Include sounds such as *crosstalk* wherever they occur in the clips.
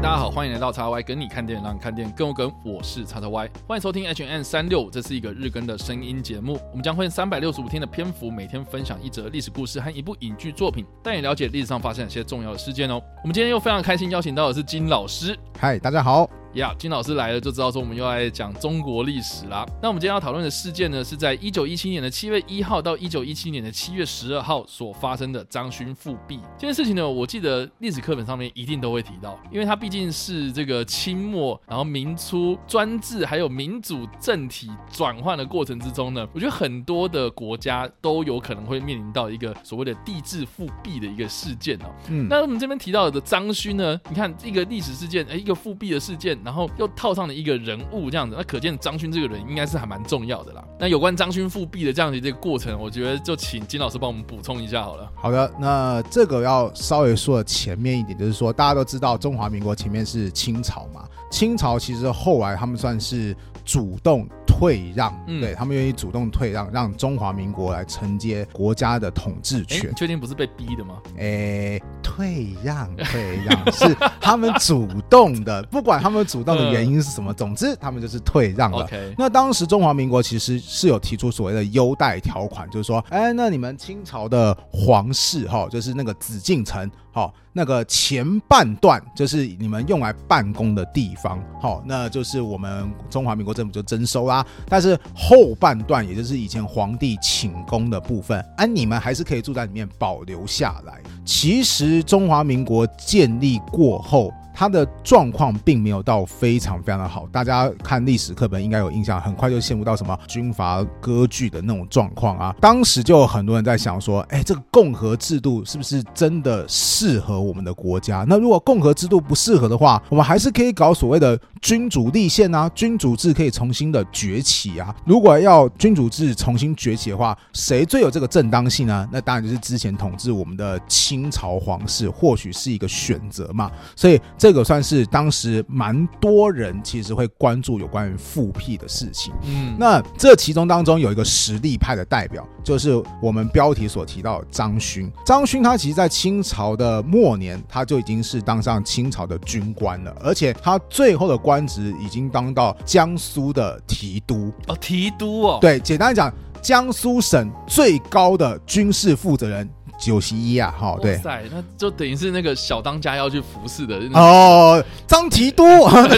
大家好，欢迎来到叉 Y 跟你看电影，让你看电影更有梗。我是叉叉 Y，欢迎收听 H N 三六五，这是一个日更的声音节目。我们将会用三百六十五天的篇幅，每天分享一则历史故事和一部影剧作品，带你了解历史上发生哪些重要的事件哦。我们今天又非常开心邀请到的是金老师。嗨，大家好。呀，金老师来了就知道说我们又来讲中国历史啦。那我们今天要讨论的事件呢，是在一九一七年的七月一号到一九一七年的七月十二号所发生的张勋复辟这件事情呢。我记得历史课本上面一定都会提到，因为它毕竟是这个清末然后明初专制还有民主政体转换的过程之中呢，我觉得很多的国家都有可能会面临到一个所谓的帝制复辟的一个事件哦。嗯，那我们这边提到的张勋呢，你看一个历史事件，哎，一个复辟的事件。然后又套上了一个人物这样子，那可见张勋这个人应该是还蛮重要的啦。那有关张勋复辟的这样子这个过程，我觉得就请金老师帮我们补充一下好了。好的，那这个要稍微说的前面一点，就是说大家都知道中华民国前面是清朝嘛，清朝其实后来他们算是主动。退让，对他们愿意主动退让，让中华民国来承接国家的统治权。确定不是被逼的吗？诶，退让，退让 *laughs* 是他们主动的，不管他们主动的原因是什么，总之他们就是退让了。那当时中华民国其实是有提出所谓的优待条款，就是说，哎，那你们清朝的皇室哈，就是那个紫禁城。好，那个前半段就是你们用来办公的地方，好，那就是我们中华民国政府就征收啦。但是后半段，也就是以前皇帝寝宫的部分，哎，你们还是可以住在里面保留下来。其实中华民国建立过后。他的状况并没有到非常非常的好，大家看历史课本应该有印象，很快就陷入到什么军阀割据的那种状况啊。当时就有很多人在想说，哎，这个共和制度是不是真的适合我们的国家？那如果共和制度不适合的话，我们还是可以搞所谓的君主立宪啊，君主制可以重新的崛起啊。如果要君主制重新崛起的话，谁最有这个正当性呢？那当然就是之前统治我们的清朝皇室，或许是一个选择嘛。所以这。个算是当时蛮多人其实会关注有关于复辟的事情。嗯，那这其中当中有一个实力派的代表，就是我们标题所提到的张勋。张勋他其实，在清朝的末年，他就已经是当上清朝的军官了，而且他最后的官职已经当到江苏的提督。哦，提督哦，对，简单讲，江苏省最高的军事负责人。九十一啊，好，对，那就等于是那个小当家要去服侍的哦。张提督，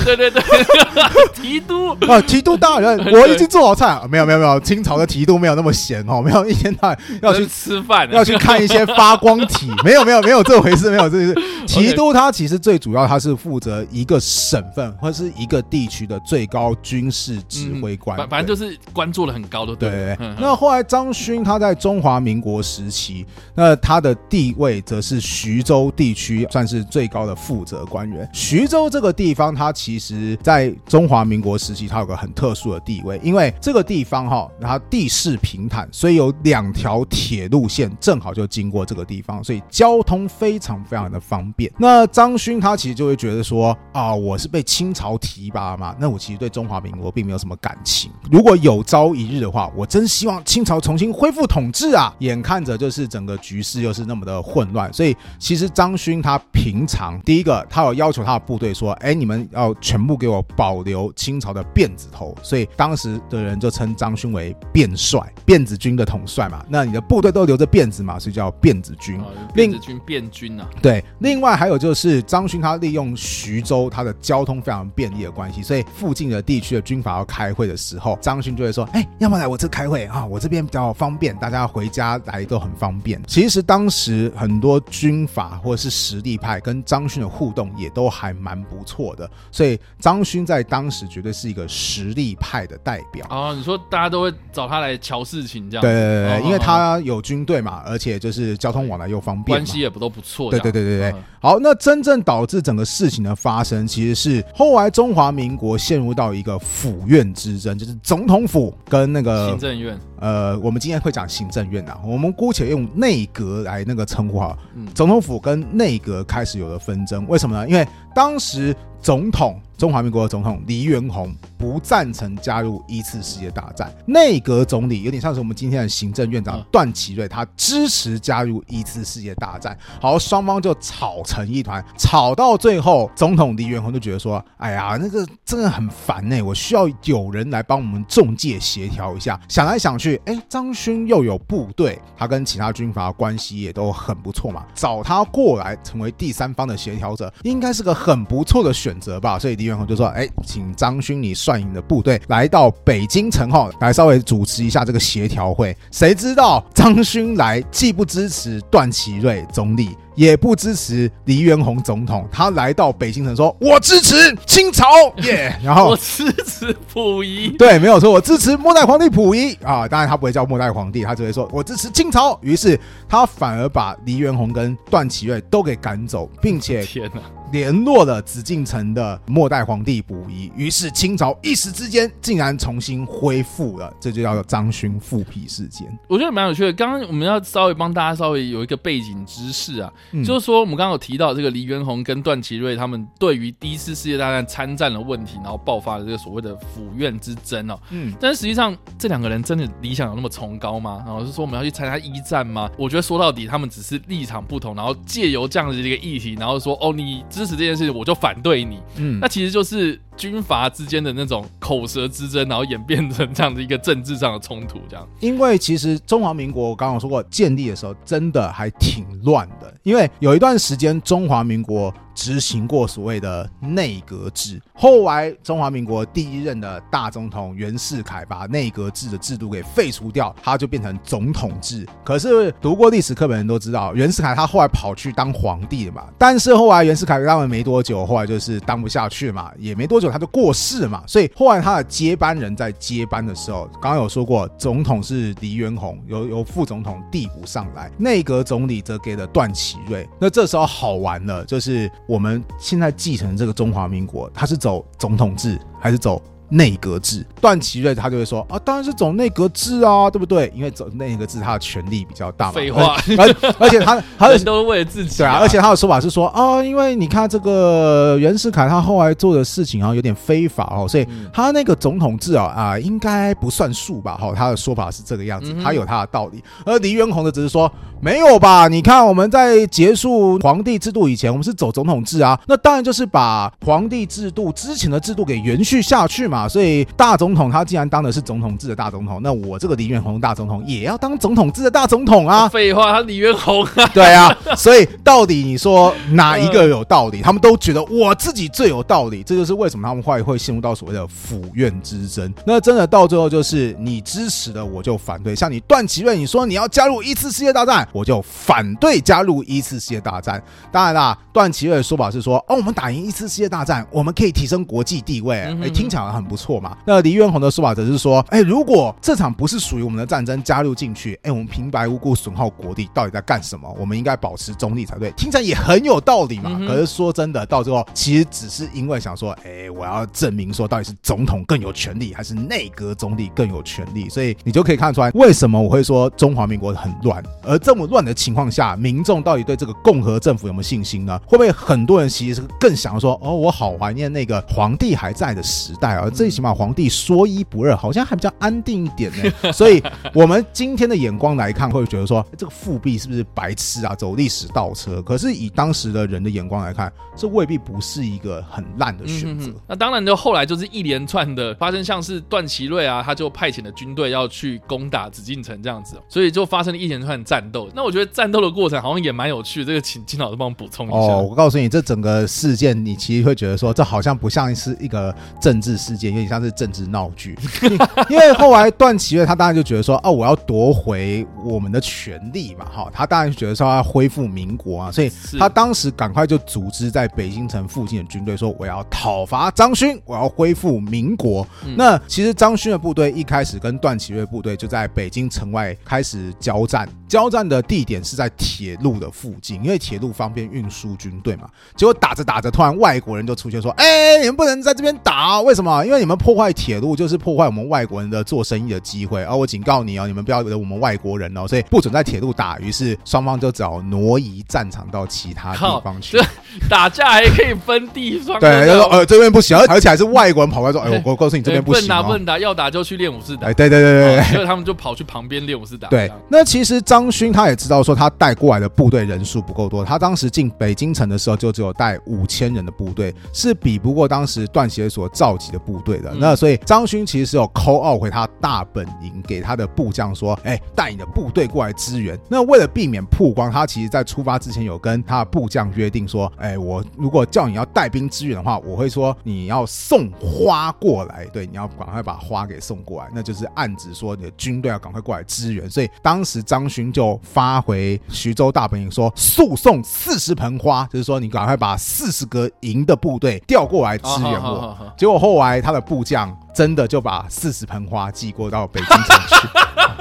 对对对，*laughs* 提督啊，提督大人，我已经做好菜。没有没有没有，清朝的提督没有那么闲哦，没有一天到晚要去吃饭，要去看一些发光体。*laughs* 没有没有没有这回事，没有这事提督。他其实最主要他是负责一个省份或者是一个地区的最高军事指挥官，反正就是官做的很高的。对，那后来张勋他在中华民国时期那。他的地位则是徐州地区算是最高的负责官员。徐州这个地方，它其实在中华民国时期，它有个很特殊的地位，因为这个地方哈，它地势平坦，所以有两条铁路线正好就经过这个地方，所以交通非常非常的方便。那张勋他其实就会觉得说啊，我是被清朝提拔嘛，那我其实对中华民国并没有什么感情。如果有朝一日的话，我真希望清朝重新恢复统治啊！眼看着就是整个局。局势又是那么的混乱，所以其实张勋他平常第一个，他有要求他的部队说：“哎，你们要全部给我保留清朝的辫子头。”所以当时的人就称张勋为辫帅，辫子军的统帅嘛。那你的部队都留着辫子嘛，所以叫辫子军。辫子军，辫军啊。对，另外还有就是张勋他利用徐州他的交通非常便利的关系，所以附近的地区的军阀要开会的时候，张勋就会说：“哎，要不要来我这开会啊？我这边比较方便，大家回家来都很方便。”其实。当时很多军阀或者是实力派跟张勋的互动也都还蛮不错的，所以张勋在当时绝对是一个实力派的代表啊。你说大家都会找他来瞧事情这样？对对对，因为他有军队嘛，而且就是交通往来又方便，关系也不都不错。对对对对对。好，那真正导致整个事情的发生，其实是后来中华民国陷入到一个府院之争，就是总统府跟那个行政院。呃，我们今天会讲行政院呐，我们姑且用内阁来那个称呼哈。总统府跟内阁开始有了纷争，为什么呢？因为当时总统中华民国的总统黎元洪不赞成加入一次世界大战，内阁总理有点像是我们今天的行政院长段祺瑞，他支持加入一次世界大战。好，双方就吵成一团，吵到最后，总统黎元洪就觉得说：“哎呀，那个真的很烦呢，我需要有人来帮我们中介协调一下。”想来想去，哎，张勋又有部队，他跟其他军阀关系也都很不错嘛，找他过来成为第三方的协调者，应该是个很不错的选择吧。所以黎然后就说：“哎，请张勋你率领的部队来到北京城哈，来稍微主持一下这个协调会。”谁知道张勋来既不支持段祺瑞总理。也不支持黎元洪总统，他来到北京城说：“我支持清朝 *laughs* 耶！”然后我支持溥仪，对，没有错，我支持末代皇帝溥仪啊。当然他不会叫末代皇帝，他只会说我支持清朝。于是他反而把黎元洪跟段祺瑞都给赶走，并且天哪！联络了紫禁城的末代皇帝溥仪，于是清朝一时之间竟然重新恢复了，这就叫做张勋复辟事件。我觉得蛮有趣的。刚刚我们要稍微帮大家稍微有一个背景知识啊，就是说我们刚刚有提到这个黎元洪跟段祺瑞他们对于第一次世界大战参战的问题，然后爆发了这个所谓的府院之争哦。嗯，但是实际上这两个人真的理想有那么崇高吗？然后是说我们要去参加一战吗？我觉得说到底他们只是立场不同，然后借由这样的一个议题，然后说哦你。支持这件事情，我就反对你。嗯，那其实就是军阀之间的那种口舌之争，然后演变成这样的一个政治上的冲突。这样，因为其实中华民国我刚刚说过建立的时候，真的还挺乱的。因因为有一段时间中华民国。执行过所谓的内阁制，后来中华民国第一任的大总统袁世凯把内阁制的制度给废除掉，他就变成总统制。可是读过历史课本人都知道，袁世凯他后来跑去当皇帝了嘛。但是后来袁世凯当了没多久，后来就是当不下去嘛，也没多久他就过世嘛。所以后来他的接班人在接班的时候，刚刚有说过，总统是黎元洪，由由副总统递补上来，内阁总理则给了段祺瑞。那这时候好玩了，就是。我们现在继承这个中华民国，它是走总统制还是走？内阁制，段祺瑞他就会说啊，当然是走内阁制啊，对不对？因为走内阁制，他的权力比较大嘛。废话，而而且他他的 *laughs* 都是为了自己。对啊，而且他的说法是说啊，因为你看这个袁世凯他后来做的事情啊，有点非法哦，所以他那个总统制啊啊，应该不算数吧？哈，他的说法是这个样子，他有他的道理。而黎元洪的只是说没有吧？你看我们在结束皇帝制度以前，我们是走总统制啊，那当然就是把皇帝制度之前的制度给延续下去嘛。所以大总统他既然当的是总统制的大总统，那我这个李元洪大总统也要当总统制的大总统啊！*laughs* 废话，他李元洪啊！对啊，所以到底你说哪一个有道理？他们都觉得我自己最有道理，这就是为什么他们会会陷入到所谓的府院之争。那真的到最后就是你支持的我就反对，像你段祺瑞，你说你要加入一次世界大战，我就反对加入一次世界大战。当然啦，段祺瑞的说法是说，哦，我们打赢一次世界大战，我们可以提升国际地位，哎，听起来很。不错嘛？那黎元洪的说法则是说，哎，如果这场不是属于我们的战争，加入进去，哎，我们平白无故损耗国力，到底在干什么？我们应该保持中立才对。听起来也很有道理嘛。可是说真的，到最后其实只是因为想说，哎，我要证明说，到底是总统更有权利，还是内阁总理更有权利？所以你就可以看出来，为什么我会说中华民国很乱。而这么乱的情况下，民众到底对这个共和政府有没有信心呢？会不会很多人其实是更想要说，哦，我好怀念那个皇帝还在的时代啊？最起码皇帝说一不二，好像还比较安定一点呢。*laughs* 所以，我们今天的眼光来看，会觉得说这个复辟是不是白痴啊？走历史倒车。可是以当时的人的眼光来看，这未必不是一个很烂的选择。那当然，就后来就是一连串的发生，像是段祺瑞啊，他就派遣的军队要去攻打紫禁城这样子，所以就发生了一连串战斗。那我觉得战斗的过程好像也蛮有趣。这个请金老师帮我补充一下。哦，我告诉你，这整个事件，你其实会觉得说，这好像不像是一个政治事件，有点像是。政治闹剧，*laughs* 因为后来段祺瑞他当然就觉得说，哦，我要夺回我们的权利嘛，哈，他当然就觉得说要恢复民国啊，所以他当时赶快就组织在北京城附近的军队，说我要讨伐张勋，我要恢复民国。那其实张勋的部队一开始跟段祺瑞部队就在北京城外开始交战，交战的地点是在铁路的附近，因为铁路方便运输军队嘛。结果打着打着，突然外国人就出现说，哎，你们不能在这边打，为什么？因为你们破。坏铁路就是破坏我们外国人的做生意的机会，而我警告你哦，你们不要惹我们外国人哦，所以不准在铁路打。于是双方就只好挪移战场到其他地方去。*laughs* 打架还可以分地方。对，就说呃这边不行，而且还是外国人跑过来说，哎，*laughs* 我告诉你这边不行。不能打，不能打，要打就去练武士打。哎，对对对对，所以他们就跑去旁边练武士打。对，那其实张勋他也知道说他带过来的部队人数不够多，他当时进北京城的时候就只有带五千人的部队，是比不过当时段协所召集的部队的。那所以张勋其实是有扣奥回他大本营，给他的部将说，哎，带你的部队过来支援。那为了避免曝光，他其实在出发之前有跟他的部将约定说，哎，我如果叫你要带兵支援的话，我会说你要送花过来，对，你要赶快把花给送过来，那就是暗指说你的军队要赶快过来支援。所以当时张勋就发回徐州大本营说，速送四十盆花，就是说你赶快把四十个营的部队调过来支援我。结果后来他的部将。真的就把四十盆花寄过到北京城去。*laughs*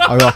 哎呦，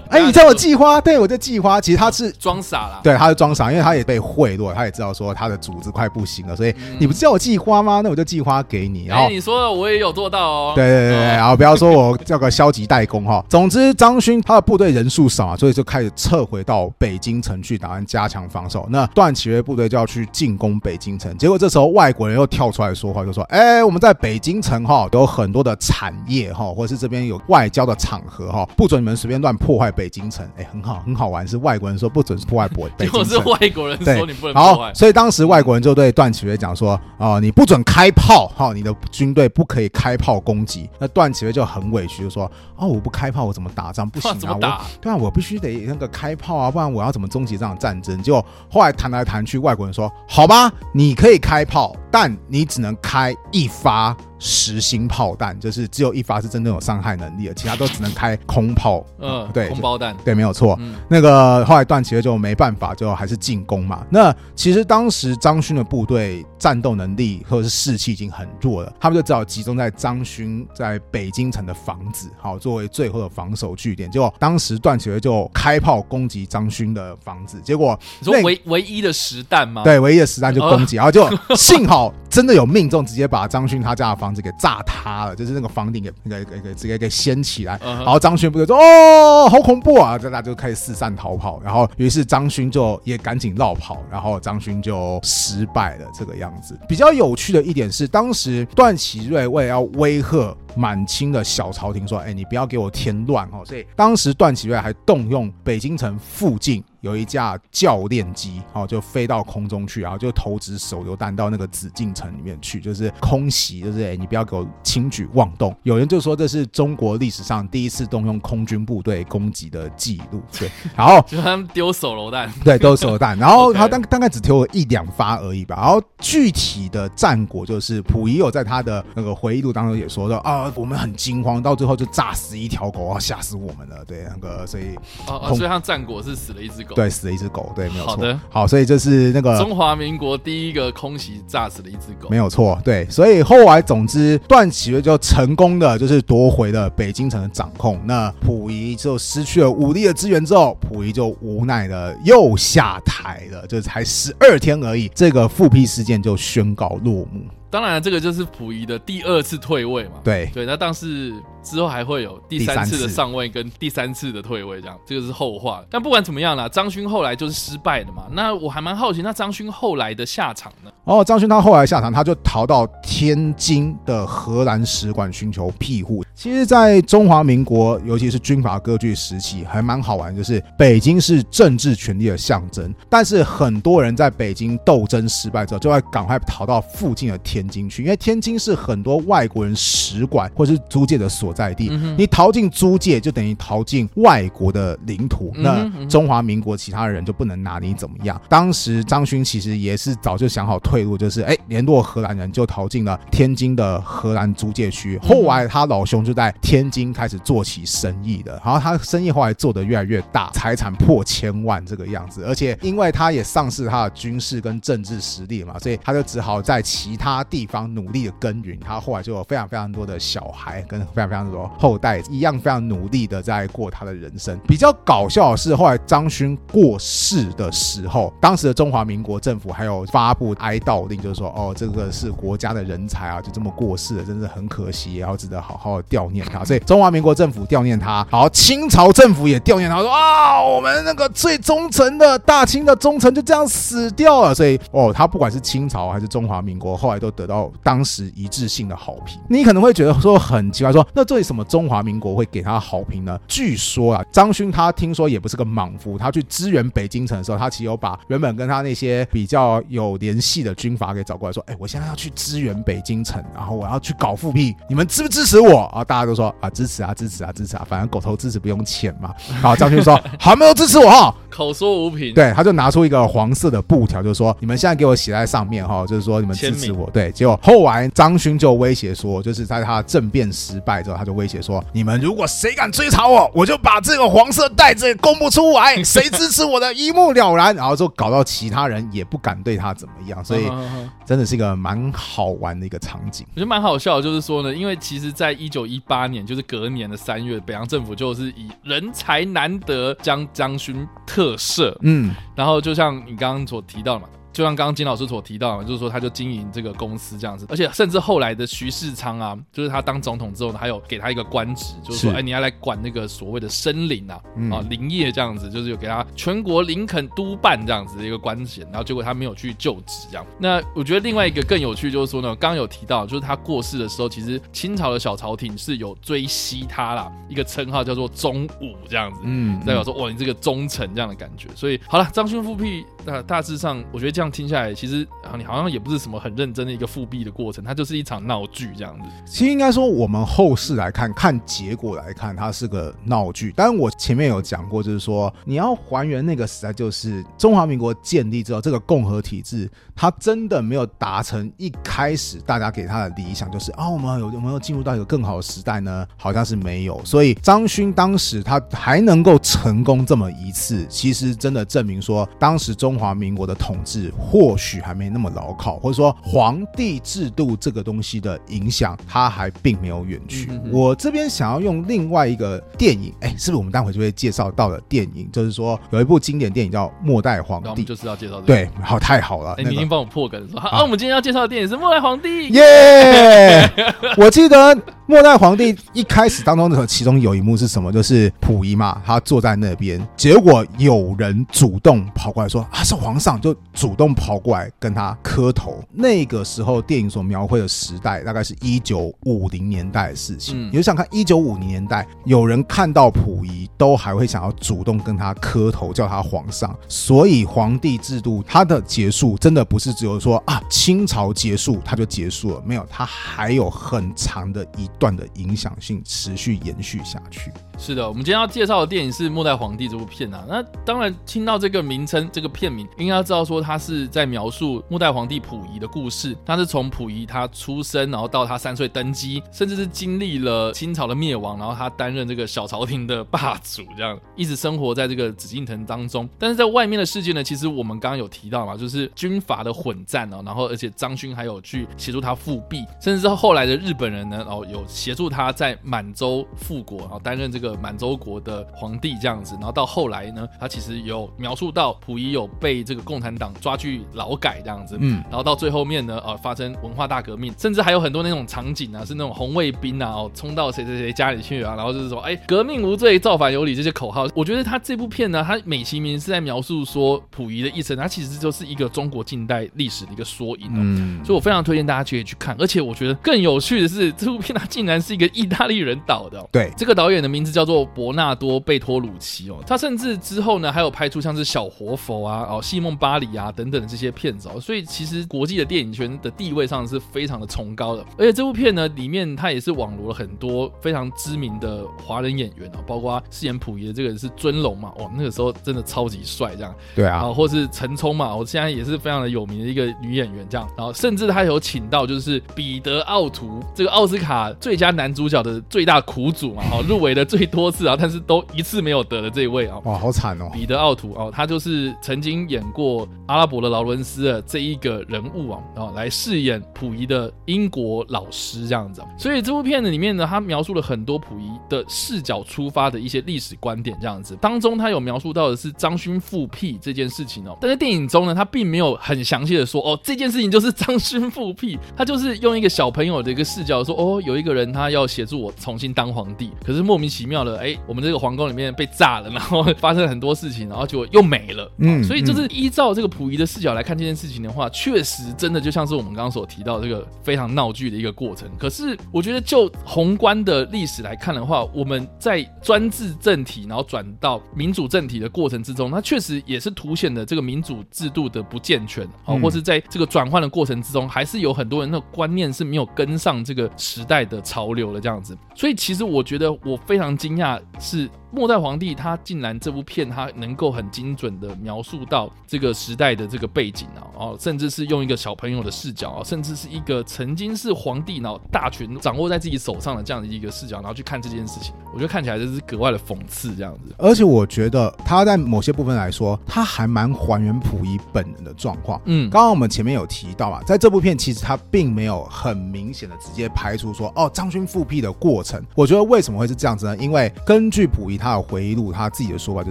*laughs* 哎，你叫我寄花？对，我在寄花。其实他是装傻了。对，他是装傻，因为他也被贿赂，他也知道说他的组织快不行了，所以你不是叫我寄花吗？那我就寄花给你。然后你说的我也有做到哦。对对对对，然后不要说我叫个消极怠工哈。总之，张勋他的部队人数少啊，所以就开始撤回到北京城去，打算加强防守。那段祺瑞部队就要去进攻北京城。结果这时候外国人又跳出来说话，就说：“哎，我们在北京城。”哈，有很多的产业哈，或者是这边有外交的场合哈，不准你们随便乱破坏北京城。哎，很好，很好玩。是外国人说不准破坏北北京城，是外国人说你不能破坏。所以当时外国人就对段祺瑞讲说：哦，你不准开炮，哈，你的军队不可以开炮攻击。那段祺瑞就很委屈，就说：哦，我不开炮，我怎么打仗？不行啊，*laughs* 我对啊，我必须得那个开炮啊，不然我要怎么终结这场战争？就后来谈来谈去，外国人说：好吧，你可以开炮，但你只能开一发。实心炮弹就是只有一发是真正有伤害能力的，其他都只能开空炮。嗯，对，空包弹，对，没有错。那个后来段祺瑞就没办法，就还是进攻嘛。那其实当时张勋的部队战斗能力或者是士气已经很弱了，他们就只好集中在张勋在北京城的房子，好作为最后的防守据点。结果当时段祺瑞就开炮攻击张勋的房子，结果说唯唯一的实弹吗？对，唯一的实弹就攻击，然后就幸好真的有命中，直接把张勋他家的房。子给炸塌了，就是那个房顶给给给给直接给掀起来，然后张勋不就说哦，好恐怖啊！大家就开始四散逃跑，然后于是张勋就也赶紧绕跑，然后张勋就失败了这个样子。比较有趣的一点是，当时段祺瑞为了要威吓满清的小朝廷，说：“哎，你不要给我添乱哦。”所以当时段祺瑞还动用北京城附近。有一架教练机，哦就飞到空中去，然后就投掷手榴弹到那个紫禁城里面去，就是空袭，就是哎，你不要给我轻举妄动。有人就说这是中国历史上第一次动用空军部队攻击的记录，对。*laughs* 然后就他们丢手榴弹，对，丢手榴弹。然后他大大概只丢了一两发而已吧。然后具体的战果就是溥仪有在他的那个回忆录当中也说到啊，我们很惊慌，到最后就炸死一条狗啊，吓死我们了。对，那个所以哦，所以像战果是死了一只狗。对，死了一只狗，对，没有错。好的，好，所以这是那个中华民国第一个空袭炸死了一只狗，没有错。对，所以后来，总之，段祺瑞就成功的就是夺回了北京城的掌控。那溥仪就失去了武力的支援之后，溥仪就无奈的又下台了，就才十二天而已，这个复辟事件就宣告落幕。当然，这个就是溥仪的第二次退位嘛。对对，那但是之后还会有第三次的上位跟第三次的退位，这样这个是后话。但不管怎么样啦，张勋后来就是失败的嘛。那我还蛮好奇，那张勋后来的下场呢？哦，张勋他后来下场，他就逃到天津的荷兰使馆寻求庇护。其实，在中华民国，尤其是军阀割据时期，还蛮好玩，就是北京是政治权力的象征，但是很多人在北京斗争失败之后，就会赶快逃到附近的天。津去，因为天津是很多外国人使馆或是租界的所在地。你逃进租界，就等于逃进外国的领土。那中华民国其他人就不能拿你怎么样。当时张勋其实也是早就想好退路，就是哎联络荷兰人就逃进了天津的荷兰租界区。后来他老兄就在天津开始做起生意的，然后他生意后来做得越来越大，财产破千万这个样子。而且因为他也丧失他的军事跟政治实力嘛，所以他就只好在其他。地方努力的耕耘，他后来就有非常非常多的小孩跟非常非常样子说，后代一样非常努力的在过他的人生。比较搞笑的是，后来张勋过世的时候，当时的中华民国政府还有发布哀悼令，就是说，哦，这个是国家的人才啊，就这么过世了，真是很可惜，然后值得好好的悼念他。所以中华民国政府悼念他，好，清朝政府也悼念他，说啊，我们那个最忠诚的大清的忠臣就这样死掉了。所以，哦，他不管是清朝还是中华民国，后来都得到当时一致性的好评。你可能会觉得说很奇怪，说那为什么中华民国会给他好评呢？据说啊，张勋他听说也不是个莽夫，他去支援北京城的时候，他其实有把原本跟他那些比较有联系的军阀给找过来，说，哎，我现在要去支援北京城，然后我要去搞复辟，你们支不支持我啊？大家都说啊，支持啊，支持啊，支持啊，反正狗头支持不用钱嘛。好，张勋说 *laughs* 好，没有支持我哈，口说无凭。对，他就拿出一个黄色的布条，就说你们现在给我写在上面哈，就是说你们支持我。对，结果后来张勋就威胁说，就是在他政变失败之后，他就威胁说，你们如果谁敢追查我，我就把这个黄色袋子公布出来，*laughs* 谁支持我的一目了然。然后就搞到其他人也不敢对他怎么样，所以 *laughs* 真的是一个蛮好玩的一个场景。我觉得蛮好笑，就是说呢，因为其实在一九一八年，就是隔年的三月，北洋政府就是以人才难得将张勋特赦，嗯，然后就像你刚刚所提到的嘛。就像刚刚金老师所提到，就是说他就经营这个公司这样子，而且甚至后来的徐世昌啊，就是他当总统之后呢，还有给他一个官职，就是说，哎，你要来管那个所谓的森林啊，啊林业这样子，就是有给他全国林肯督办这样子的一个官衔，然后结果他没有去就职这样。那我觉得另外一个更有趣就是说呢，刚刚有提到，就是他过世的时候，其实清朝的小朝廷是有追谥他啦，一个称号叫做忠武这样子，嗯，代表说哇，你这个忠臣这样的感觉。所以好了，张勋复辟，那大致上我觉得这这样听下来，其实啊，你好像也不是什么很认真的一个复辟的过程，它就是一场闹剧这样子。其实应该说，我们后世来看，看结果来看，它是个闹剧。当然，我前面有讲过，就是说你要还原那个时代，就是中华民国建立之后，这个共和体制，它真的没有达成一开始大家给他的理想，就是啊，我们有有没有进入到一个更好的时代呢？好像是没有。所以张勋当时他还能够成功这么一次，其实真的证明说，当时中华民国的统治或或许还没那么牢靠，或者说皇帝制度这个东西的影响，它还并没有远去。我这边想要用另外一个电影，哎，是不是我们待会就会介绍到的电影？就是说有一部经典电影叫《末代皇帝》，就是要介绍。对，好，太好了，你已经帮我破梗说，好，我们今天要介绍的电影是《末代皇帝》。耶！我记得。末代皇帝一开始当中的其中有一幕是什么？就是溥仪嘛，他坐在那边，结果有人主动跑过来说：“啊，是皇上！”就主动跑过来跟他磕头。那个时候电影所描绘的时代，大概是一九五零年代的事情。你就想看一九五零年代，有人看到溥仪都还会想要主动跟他磕头，叫他皇上。所以皇帝制度它的结束，真的不是只有说啊，清朝结束它就结束了，没有，它还有很长的一。段的影响性持续延续下去。是的，我们今天要介绍的电影是《末代皇帝》这部片啊。那当然听到这个名称，这个片名，应该要知道说它是是在描述末代皇帝溥仪的故事。他是从溥仪他出生，然后到他三岁登基，甚至是经历了清朝的灭亡，然后他担任这个小朝廷的霸主，这样一直生活在这个紫禁城当中。但是在外面的世界呢，其实我们刚刚有提到嘛，就是军阀的混战哦，然后而且张勋还有去协助他复辟，甚至是后来的日本人呢，哦有协助他在满洲复国，然后担任这个。满洲国的皇帝这样子，然后到后来呢，他其实有描述到溥仪有被这个共产党抓劳改这样子，嗯，然后到最后面呢，呃，发生文化大革命，甚至还有很多那种场景啊，是那种红卫兵啊，哦，冲到谁谁谁家里去啊，然后就是说，哎，革命无罪，造反有理这些口号。我觉得他这部片呢，他美其名是在描述说溥仪的一生，他其实就是一个中国近代历史的一个缩影，嗯，所以我非常推荐大家可以去看。而且我觉得更有趣的是，这部片它竟然是一个意大利人导的，对，这个导演的名字叫。做伯纳多·贝托鲁奇哦，他甚至之后呢，还有拍出像是小活佛啊、哦西梦巴黎啊等等的这些片子哦，所以其实国际的电影圈的地位上是非常的崇高的。而且这部片呢，里面它也是网罗了很多非常知名的华人演员哦，包括史饰演溥仪的这个是尊龙嘛，哇，那个时候真的超级帅，这样。对啊，或是陈冲嘛，我现在也是非常的有名的一个女演员，这样。然后甚至他有请到就是彼得奥图这个奥斯卡最佳男主角的最大苦主嘛，哦，入围的最多次啊，但是都一次没有得的这一位啊，哇，好惨哦。彼得奥图哦，他就是曾经演过阿拉伯的劳伦斯的这一个人物啊，哦，来饰演溥仪的英国老师这样子。所以这部片子里面呢，他描述了很多溥仪的视角出发的一些历史观点这样子。当中他有描述到的是张勋复辟这件事情哦，但在电影中呢，他并没有很详细的说哦，这件事情就是张勋复辟，他就是用一个小朋友的一个视角说哦，有一个人他要协助我重新当皇帝，可是莫名其妙的哎，我们这个皇宫里面被炸了，然后 *laughs* 发生很多事情，然后结果又没了。嗯，所以就是依照这个溥仪的视角来看这件事情的话，确实真的就像是我们刚刚所提到这个非常闹剧的一个过程。可是我觉得就宏观的历史来看的话，我们在专制政体然后转到民主政体的过程之中，它确实也是凸显了这个民主制度的不健全，好，或是在这个转换的过程之中，还是有很多人的观念是没有跟上这个时代的潮流的这样子。所以其实我觉得我非常惊讶是。末代皇帝他竟然这部片他能够很精准的描述到这个时代的这个背景啊，哦，甚至是用一个小朋友的视角啊，甚至是一个曾经是皇帝然后大权掌握在自己手上的这样的一个视角，然后去看这件事情，我觉得看起来就是格外的讽刺这样子。而且我觉得他在某些部分来说，他还蛮还原溥仪本人的状况。嗯，刚刚我们前面有提到啊，在这部片其实他并没有很明显的直接拍出说哦张勋复辟的过程。我觉得为什么会是这样子呢？因为根据溥仪。他有回忆录，他自己的说法就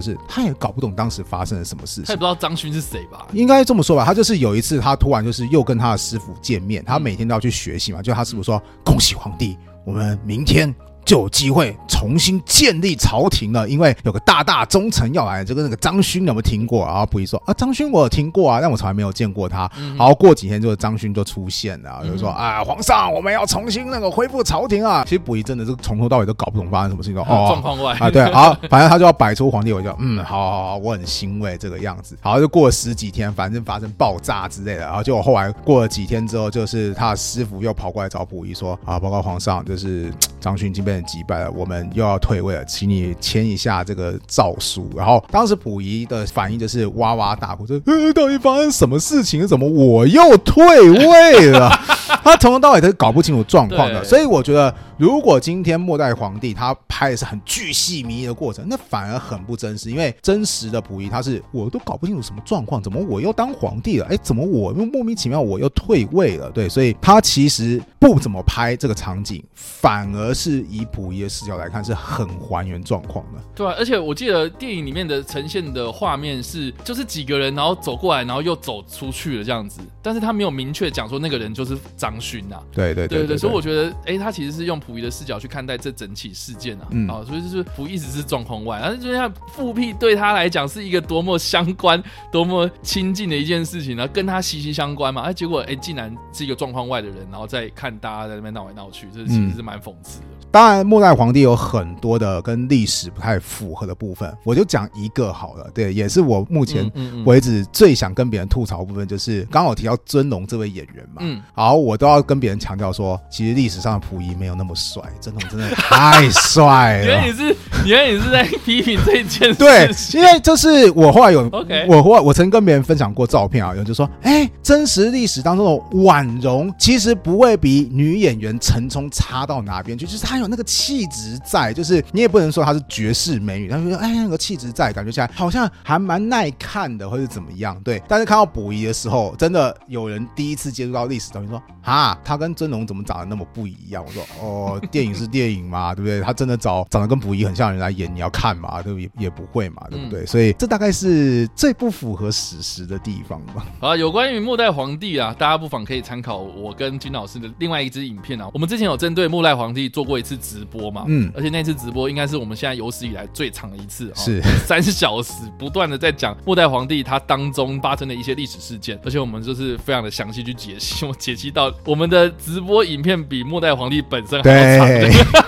是，他也搞不懂当时发生了什么事情，他也不知道张勋是谁吧？应该这么说吧，他就是有一次，他突然就是又跟他的师傅见面，他每天都要去学习嘛，就他师傅说：“恭喜皇帝，我们明天。”就有机会重新建立朝廷了，因为有个大大忠臣要来，就跟那个张勋有没有听过？然后溥仪说啊，张勋我有听过啊，但我从来没有见过他。然后过几天，就是张勋就出现了，就说啊，皇上，我们要重新那个恢复朝廷啊。其实溥仪真的是从头到尾都搞不懂发生什么事情，哦，状况外啊，对，好，反正他就要摆出皇帝，我就嗯，好好好，我很欣慰这个样子。好，就过了十几天，反正发生爆炸之类的，然后就后来过了几天之后，就是他的师傅又跑过来找溥仪说啊，报告皇上，就是张勋已经被击败了，我们。又要退位了，请你签一下这个诏书。然后当时溥仪的反应就是哇哇大哭，说：“呃，到底发生什么事情？怎么我又退位了？” *laughs* 他从头到尾都搞不清楚状况的。所以我觉得，如果今天末代皇帝他拍的是很巨细靡遗的过程，那反而很不真实。因为真实的溥仪他是我都搞不清楚什么状况，怎么我又当皇帝了？哎，怎么我又莫名其妙我又退位了？对，所以他其实不怎么拍这个场景，反而是以溥仪的视角来。看是很还原状况的，对啊，而且我记得电影里面的呈现的画面是，就是几个人然后走过来，然后又走出去了这样子，但是他没有明确讲说那个人就是张勋呐。对对对对，所以我觉得，哎，他其实是用溥仪的视角去看待这整起事件啊，啊，所以就是溥仪只是状况外，但是就像复辟对他来讲是一个多么相关、多么亲近的一件事情呢，跟他息息相关嘛，哎，结果哎，竟然是一个状况外的人，然后再看大家在那边闹来闹去，这其实是蛮讽刺的。当然，末代皇帝有很多的跟历史不太符合的部分，我就讲一个好了。对，也是我目前为止最想跟别人吐槽的部分，就是刚好提到尊龙这位演员嘛。嗯，好，我都要跟别人强调说，其实历史上的溥仪没有那么帅，尊龙真的太帅了。*laughs* 原来你是，原来你是在批评这件事？对，因为就是我后来有，OK，我后来我曾跟别人分享过照片啊，有人就说，哎，真实历史当中的婉容其实不会比女演员陈冲差到哪边去，就是她。有那个气质在，就是你也不能说她是绝世美女，但是说哎，那个气质在，感觉起来好像还蛮耐看的，或者怎么样？对。但是看到溥仪的时候，真的有人第一次接触到历史东西，说啊，他跟真龙怎么长得那么不一样？我说哦，电影是电影嘛，对不对？他真的找长得跟溥仪很像的人来演，你要看嘛？对不？也也不会嘛，对不对？所以这大概是最不符合史实的地方吧。啊，有关于末代皇帝啊，大家不妨可以参考我跟金老师的另外一支影片啊。我们之前有针对末代皇帝做过一次。直播嘛，嗯，而且那次直播应该是我们现在有史以来最长的一次，是。*laughs* 三小时，不断的在讲末代皇帝他当中发生的一些历史事件，而且我们就是非常的详细去解析，我解析到我们的直播影片比末代皇帝本身还要长。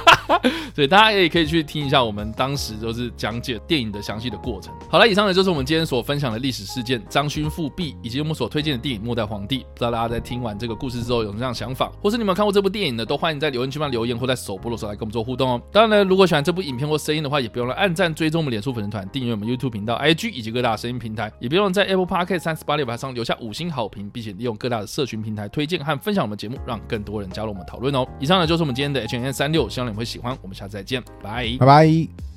*laughs* *laughs* 对，大家也可以去听一下我们当时就是讲解电影的详细的过程。好了，以上呢就是我们今天所分享的历史事件张勋复辟，以及我们所推荐的电影《末代皇帝》。不知道大家在听完这个故事之后有什么样的想法，或是你们看过这部电影呢？都欢迎在留言区帮留言，或在首播的时候来跟我们做互动哦。当然呢，如果喜欢这部影片或声音的话，也不用了按赞、追踪我们脸书粉丝团、订阅我们 YouTube 频道、IG 以及各大声音平台，也不用在 Apple Podcast 三十八六八上留下五星好评，并且利用各大的社群平台推荐和分享我们节目，让更多人加入我们讨论哦。以上呢就是我们今天的 H N 三六，希望你们会喜欢。我们下次再见，拜拜拜。